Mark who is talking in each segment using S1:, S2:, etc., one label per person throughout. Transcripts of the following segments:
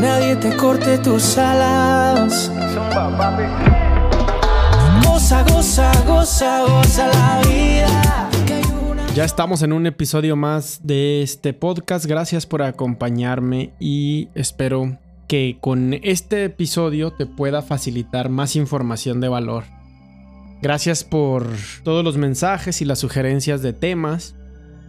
S1: nadie te corte tus alas. Goza, goza, goza, goza la vida.
S2: Ya estamos en un episodio más de este podcast. Gracias por acompañarme y espero que con este episodio te pueda facilitar más información de valor. Gracias por todos los mensajes y las sugerencias de temas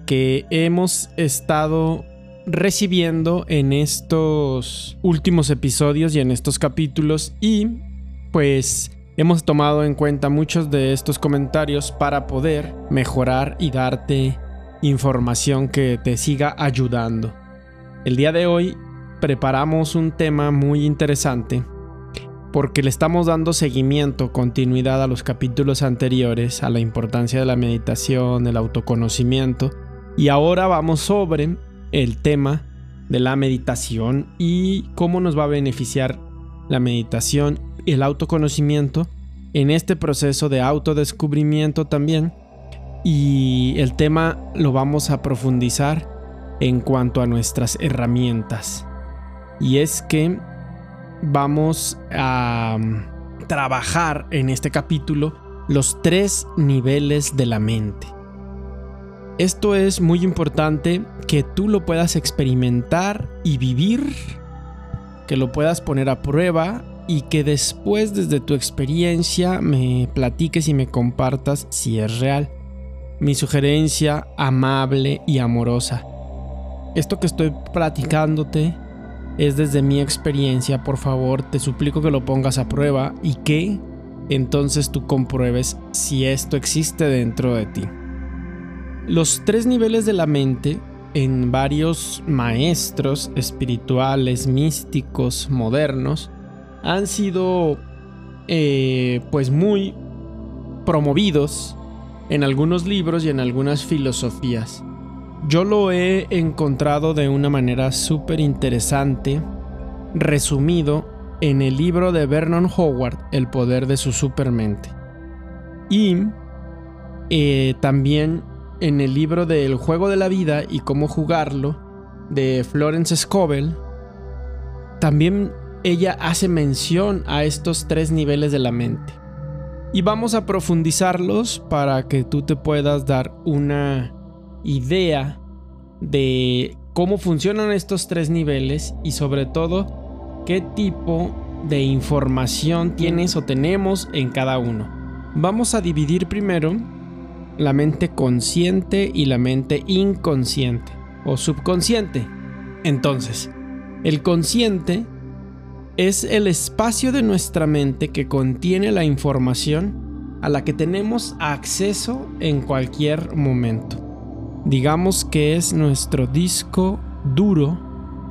S2: que hemos estado recibiendo en estos últimos episodios y en estos capítulos y pues hemos tomado en cuenta muchos de estos comentarios para poder mejorar y darte información que te siga ayudando. El día de hoy preparamos un tema muy interesante porque le estamos dando seguimiento, continuidad a los capítulos anteriores, a la importancia de la meditación, el autoconocimiento, y ahora vamos sobre el tema de la meditación y cómo nos va a beneficiar la meditación y el autoconocimiento en este proceso de autodescubrimiento también. Y el tema lo vamos a profundizar en cuanto a nuestras herramientas. Y es que vamos a mm, trabajar en este capítulo los tres niveles de la mente. Esto es muy importante que tú lo puedas experimentar y vivir, que lo puedas poner a prueba y que después desde tu experiencia me platiques y me compartas si es real. Mi sugerencia amable y amorosa. Esto que estoy platicándote es desde mi experiencia, por favor, te suplico que lo pongas a prueba y que entonces tú compruebes si esto existe dentro de ti. Los tres niveles de la mente en varios maestros espirituales, místicos, modernos, han sido eh, pues muy promovidos en algunos libros y en algunas filosofías. Yo lo he encontrado de una manera súper interesante, resumido en el libro de Vernon Howard, El poder de su supermente. Y eh, también en el libro de El juego de la vida y cómo jugarlo, de Florence Scovel, también ella hace mención a estos tres niveles de la mente. Y vamos a profundizarlos para que tú te puedas dar una idea de cómo funcionan estos tres niveles y sobre todo qué tipo de información tienes o tenemos en cada uno. Vamos a dividir primero la mente consciente y la mente inconsciente o subconsciente. Entonces, el consciente es el espacio de nuestra mente que contiene la información a la que tenemos acceso en cualquier momento. Digamos que es nuestro disco duro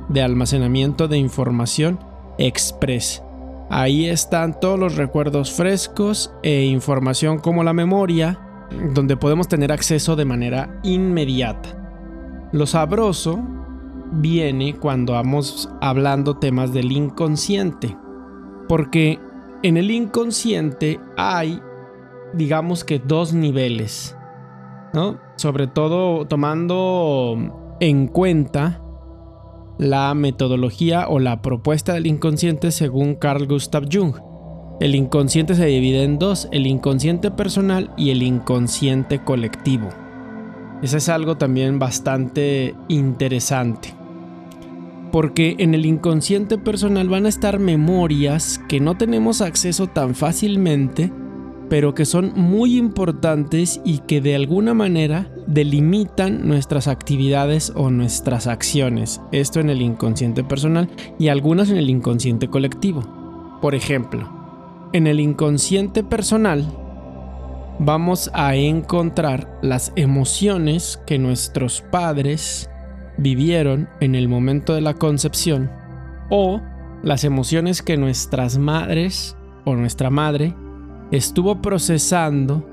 S2: de almacenamiento de información express. Ahí están todos los recuerdos frescos e información como la memoria, donde podemos tener acceso de manera inmediata. Lo sabroso viene cuando vamos hablando temas del inconsciente, porque en el inconsciente hay, digamos que dos niveles, ¿no? Sobre todo tomando en cuenta la metodología o la propuesta del inconsciente según Carl Gustav Jung. El inconsciente se divide en dos, el inconsciente personal y el inconsciente colectivo. Eso es algo también bastante interesante. Porque en el inconsciente personal van a estar memorias que no tenemos acceso tan fácilmente, pero que son muy importantes y que de alguna manera delimitan nuestras actividades o nuestras acciones. Esto en el inconsciente personal y algunas en el inconsciente colectivo. Por ejemplo, en el inconsciente personal vamos a encontrar las emociones que nuestros padres vivieron en el momento de la concepción o las emociones que nuestras madres o nuestra madre estuvo procesando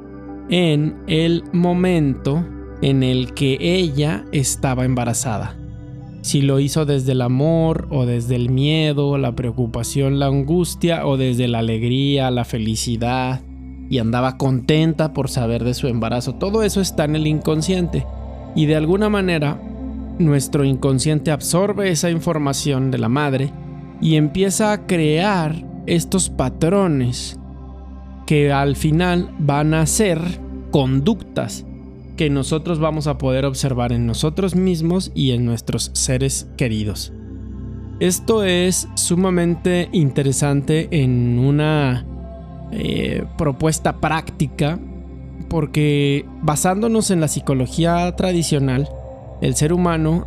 S2: en el momento en el que ella estaba embarazada. Si lo hizo desde el amor o desde el miedo, la preocupación, la angustia o desde la alegría, la felicidad y andaba contenta por saber de su embarazo. Todo eso está en el inconsciente y de alguna manera nuestro inconsciente absorbe esa información de la madre y empieza a crear estos patrones que al final van a ser conductas que nosotros vamos a poder observar en nosotros mismos y en nuestros seres queridos. Esto es sumamente interesante en una eh, propuesta práctica porque basándonos en la psicología tradicional, el ser humano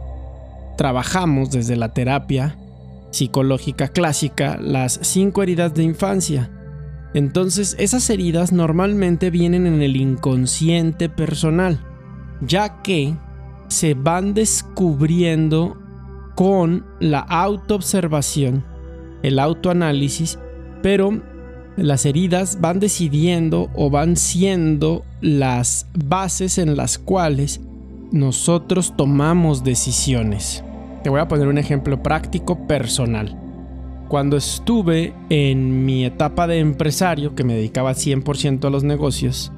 S2: trabajamos desde la terapia psicológica clásica las cinco heridas de infancia. Entonces esas heridas normalmente vienen en el inconsciente personal, ya que se van descubriendo con la autoobservación, el autoanálisis, pero las heridas van decidiendo o van siendo las bases en las cuales nosotros tomamos decisiones. Te voy a poner un ejemplo práctico personal. Cuando estuve en mi etapa de empresario, que me dedicaba 100% a los negocios,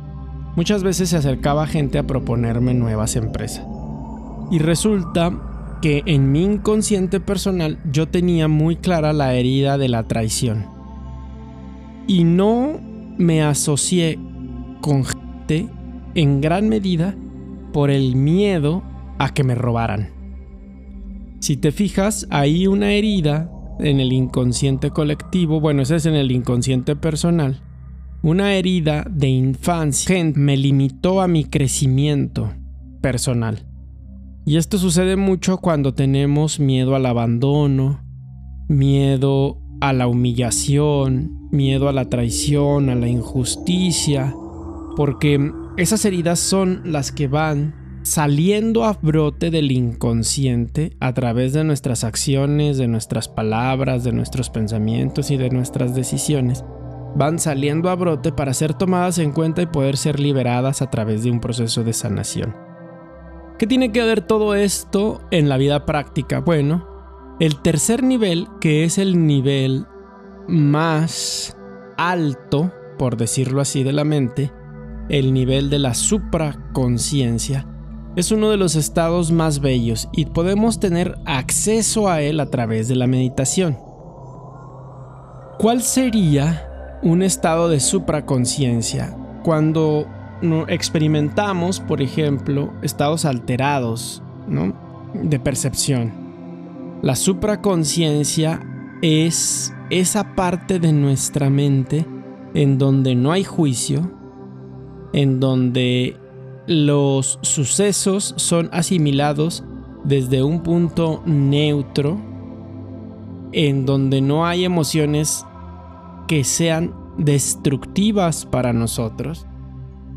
S2: muchas veces se acercaba gente a proponerme nuevas empresas. Y resulta que en mi inconsciente personal yo tenía muy clara la herida de la traición. Y no me asocié con gente en gran medida por el miedo a que me robaran. Si te fijas, hay una herida en el inconsciente colectivo, bueno, esa es en el inconsciente personal, una herida de infancia me limitó a mi crecimiento personal. Y esto sucede mucho cuando tenemos miedo al abandono, miedo a la humillación, miedo a la traición, a la injusticia, porque esas heridas son las que van saliendo a brote del inconsciente a través de nuestras acciones, de nuestras palabras, de nuestros pensamientos y de nuestras decisiones, van saliendo a brote para ser tomadas en cuenta y poder ser liberadas a través de un proceso de sanación. ¿Qué tiene que ver todo esto en la vida práctica? Bueno, el tercer nivel, que es el nivel más alto, por decirlo así, de la mente, el nivel de la supraconciencia, es uno de los estados más bellos y podemos tener acceso a él a través de la meditación. ¿Cuál sería un estado de supraconciencia cuando experimentamos, por ejemplo, estados alterados de percepción? La supraconciencia es esa parte de nuestra mente en donde no hay juicio, en donde los sucesos son asimilados desde un punto neutro en donde no hay emociones que sean destructivas para nosotros.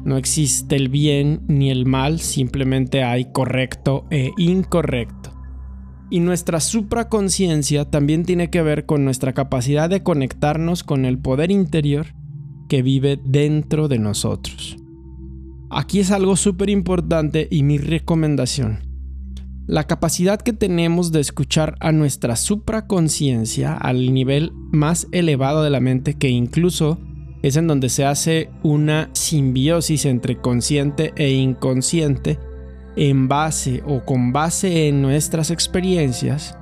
S2: No existe el bien ni el mal, simplemente hay correcto e incorrecto. Y nuestra supraconciencia también tiene que ver con nuestra capacidad de conectarnos con el poder interior que vive dentro de nosotros. Aquí es algo súper importante y mi recomendación. La capacidad que tenemos de escuchar a nuestra supraconciencia al nivel más elevado de la mente que incluso es en donde se hace una simbiosis entre consciente e inconsciente en base o con base en nuestras experiencias,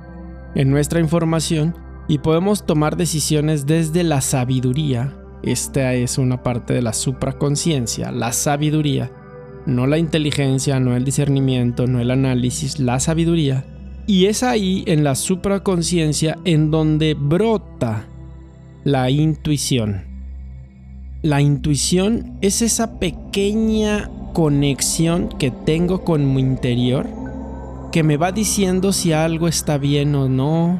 S2: en nuestra información y podemos tomar decisiones desde la sabiduría esta es una parte de la supraconciencia, la sabiduría, no la inteligencia, no el discernimiento, no el análisis, la sabiduría. Y es ahí en la supraconciencia en donde brota la intuición. La intuición es esa pequeña conexión que tengo con mi interior que me va diciendo si algo está bien o no,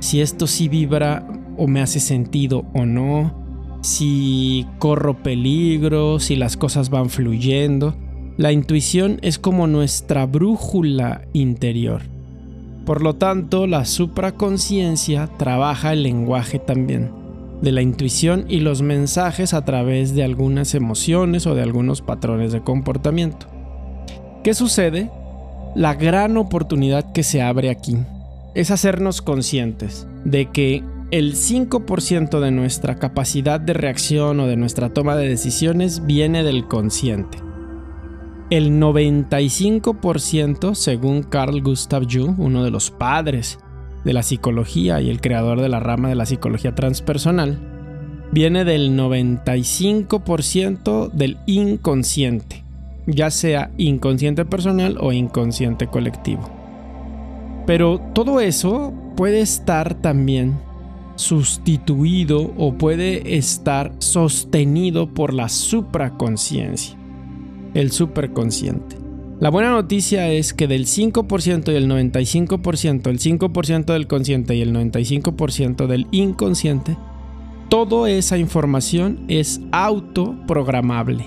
S2: si esto sí vibra o me hace sentido o no, si corro peligro, si las cosas van fluyendo. La intuición es como nuestra brújula interior. Por lo tanto, la supraconciencia trabaja el lenguaje también, de la intuición y los mensajes a través de algunas emociones o de algunos patrones de comportamiento. ¿Qué sucede? La gran oportunidad que se abre aquí es hacernos conscientes de que el 5% de nuestra capacidad de reacción o de nuestra toma de decisiones viene del consciente. El 95%, según Carl Gustav Jung, uno de los padres de la psicología y el creador de la rama de la psicología transpersonal, viene del 95% del inconsciente, ya sea inconsciente personal o inconsciente colectivo. Pero todo eso puede estar también sustituido o puede estar sostenido por la supraconciencia, el superconsciente. La buena noticia es que del 5% y el 95%, el 5% del consciente y el 95% del inconsciente, toda esa información es autoprogramable.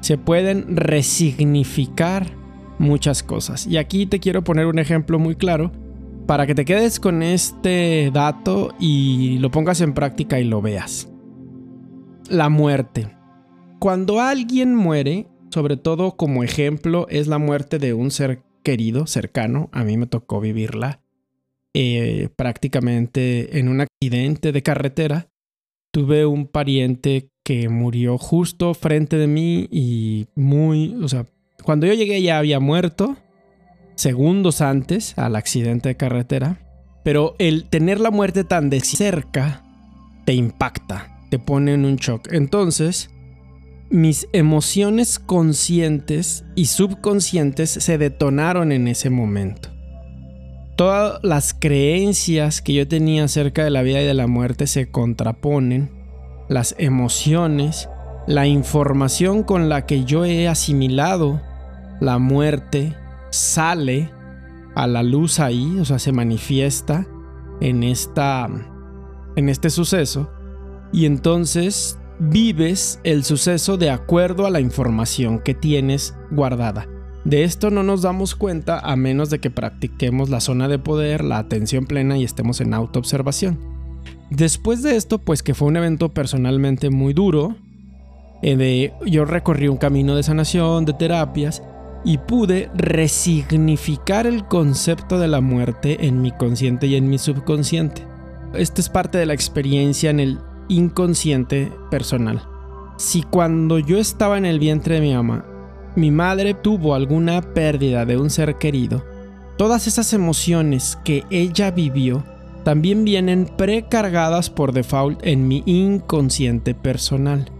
S2: Se pueden resignificar muchas cosas. Y aquí te quiero poner un ejemplo muy claro para que te quedes con este dato y lo pongas en práctica y lo veas. La muerte. Cuando alguien muere, sobre todo como ejemplo, es la muerte de un ser querido, cercano. A mí me tocó vivirla eh, prácticamente en un accidente de carretera. Tuve un pariente que murió justo frente de mí y muy, o sea, cuando yo llegué ya había muerto, segundos antes al accidente de carretera. Pero el tener la muerte tan de cerca te impacta, te pone en un shock. Entonces, mis emociones conscientes y subconscientes se detonaron en ese momento. Todas las creencias que yo tenía acerca de la vida y de la muerte se contraponen, las emociones, la información con la que yo he asimilado la muerte sale a la luz ahí, o sea, se manifiesta en esta en este suceso y entonces vives el suceso de acuerdo a la información que tienes guardada. De esto no nos damos cuenta a menos de que practiquemos la zona de poder, la atención plena y estemos en autoobservación. Después de esto, pues que fue un evento personalmente muy duro, eh, yo recorrí un camino de sanación, de terapias, y pude resignificar el concepto de la muerte en mi consciente y en mi subconsciente. Esto es parte de la experiencia en el inconsciente personal. Si cuando yo estaba en el vientre de mi mamá, mi madre tuvo alguna pérdida de un ser querido, todas esas emociones que ella vivió también vienen precargadas por default en mi inconsciente personal.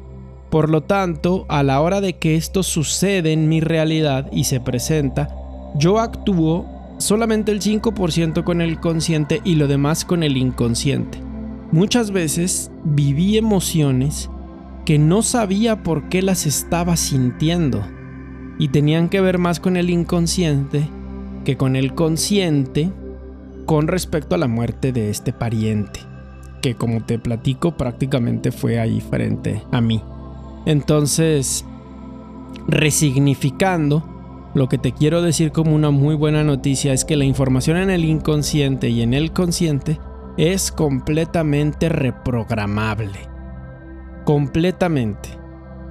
S2: Por lo tanto, a la hora de que esto sucede en mi realidad y se presenta, yo actúo solamente el 5% con el consciente y lo demás con el inconsciente. Muchas veces viví emociones que no sabía por qué las estaba sintiendo y tenían que ver más con el inconsciente que con el consciente con respecto a la muerte de este pariente, que como te platico prácticamente fue ahí frente a mí. Entonces, resignificando, lo que te quiero decir como una muy buena noticia es que la información en el inconsciente y en el consciente es completamente reprogramable. Completamente.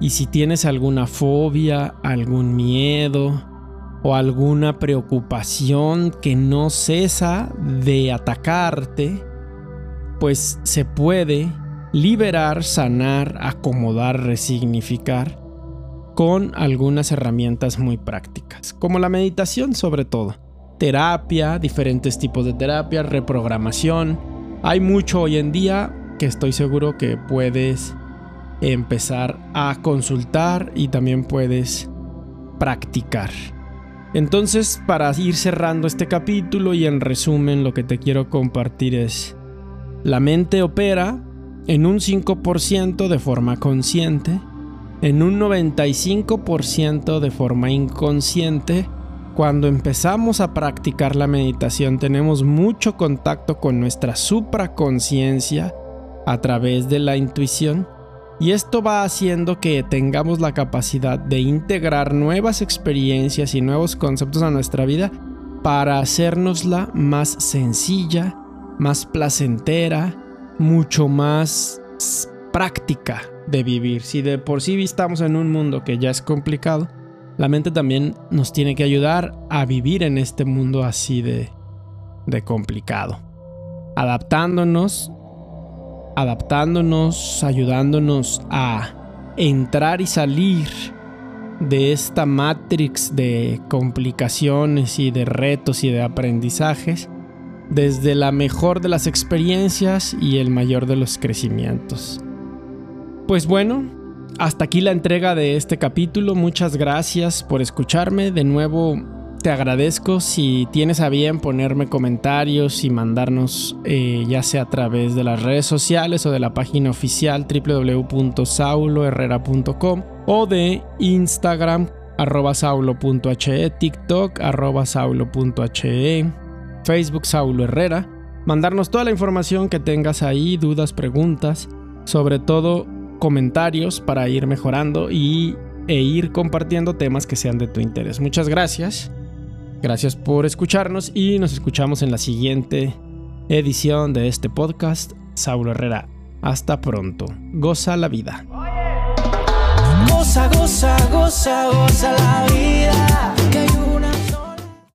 S2: Y si tienes alguna fobia, algún miedo o alguna preocupación que no cesa de atacarte, pues se puede liberar, sanar, acomodar, resignificar con algunas herramientas muy prácticas, como la meditación sobre todo, terapia, diferentes tipos de terapia, reprogramación, hay mucho hoy en día que estoy seguro que puedes empezar a consultar y también puedes practicar. Entonces, para ir cerrando este capítulo y en resumen lo que te quiero compartir es, la mente opera en un 5% de forma consciente, en un 95% de forma inconsciente. Cuando empezamos a practicar la meditación tenemos mucho contacto con nuestra supraconciencia a través de la intuición y esto va haciendo que tengamos la capacidad de integrar nuevas experiencias y nuevos conceptos a nuestra vida para hacernosla más sencilla, más placentera, mucho más práctica de vivir. Si de por sí estamos en un mundo que ya es complicado, la mente también nos tiene que ayudar a vivir en este mundo así de, de complicado. Adaptándonos, adaptándonos, ayudándonos a entrar y salir de esta matrix de complicaciones y de retos y de aprendizajes desde la mejor de las experiencias y el mayor de los crecimientos. Pues bueno, hasta aquí la entrega de este capítulo. Muchas gracias por escucharme. De nuevo, te agradezco si tienes a bien ponerme comentarios y mandarnos eh, ya sea a través de las redes sociales o de la página oficial www.sauloherrera.com o de Instagram arroba saulo.he, TikTok arroba saulo.he, Facebook Saulo Herrera. Mandarnos toda la información que tengas ahí, dudas, preguntas, sobre todo comentarios para ir mejorando y, e ir compartiendo temas que sean de tu interés. Muchas gracias. Gracias por escucharnos y nos escuchamos en la siguiente edición de este podcast. Saulo Herrera. Hasta pronto. Goza la vida.
S1: Goza, la vida.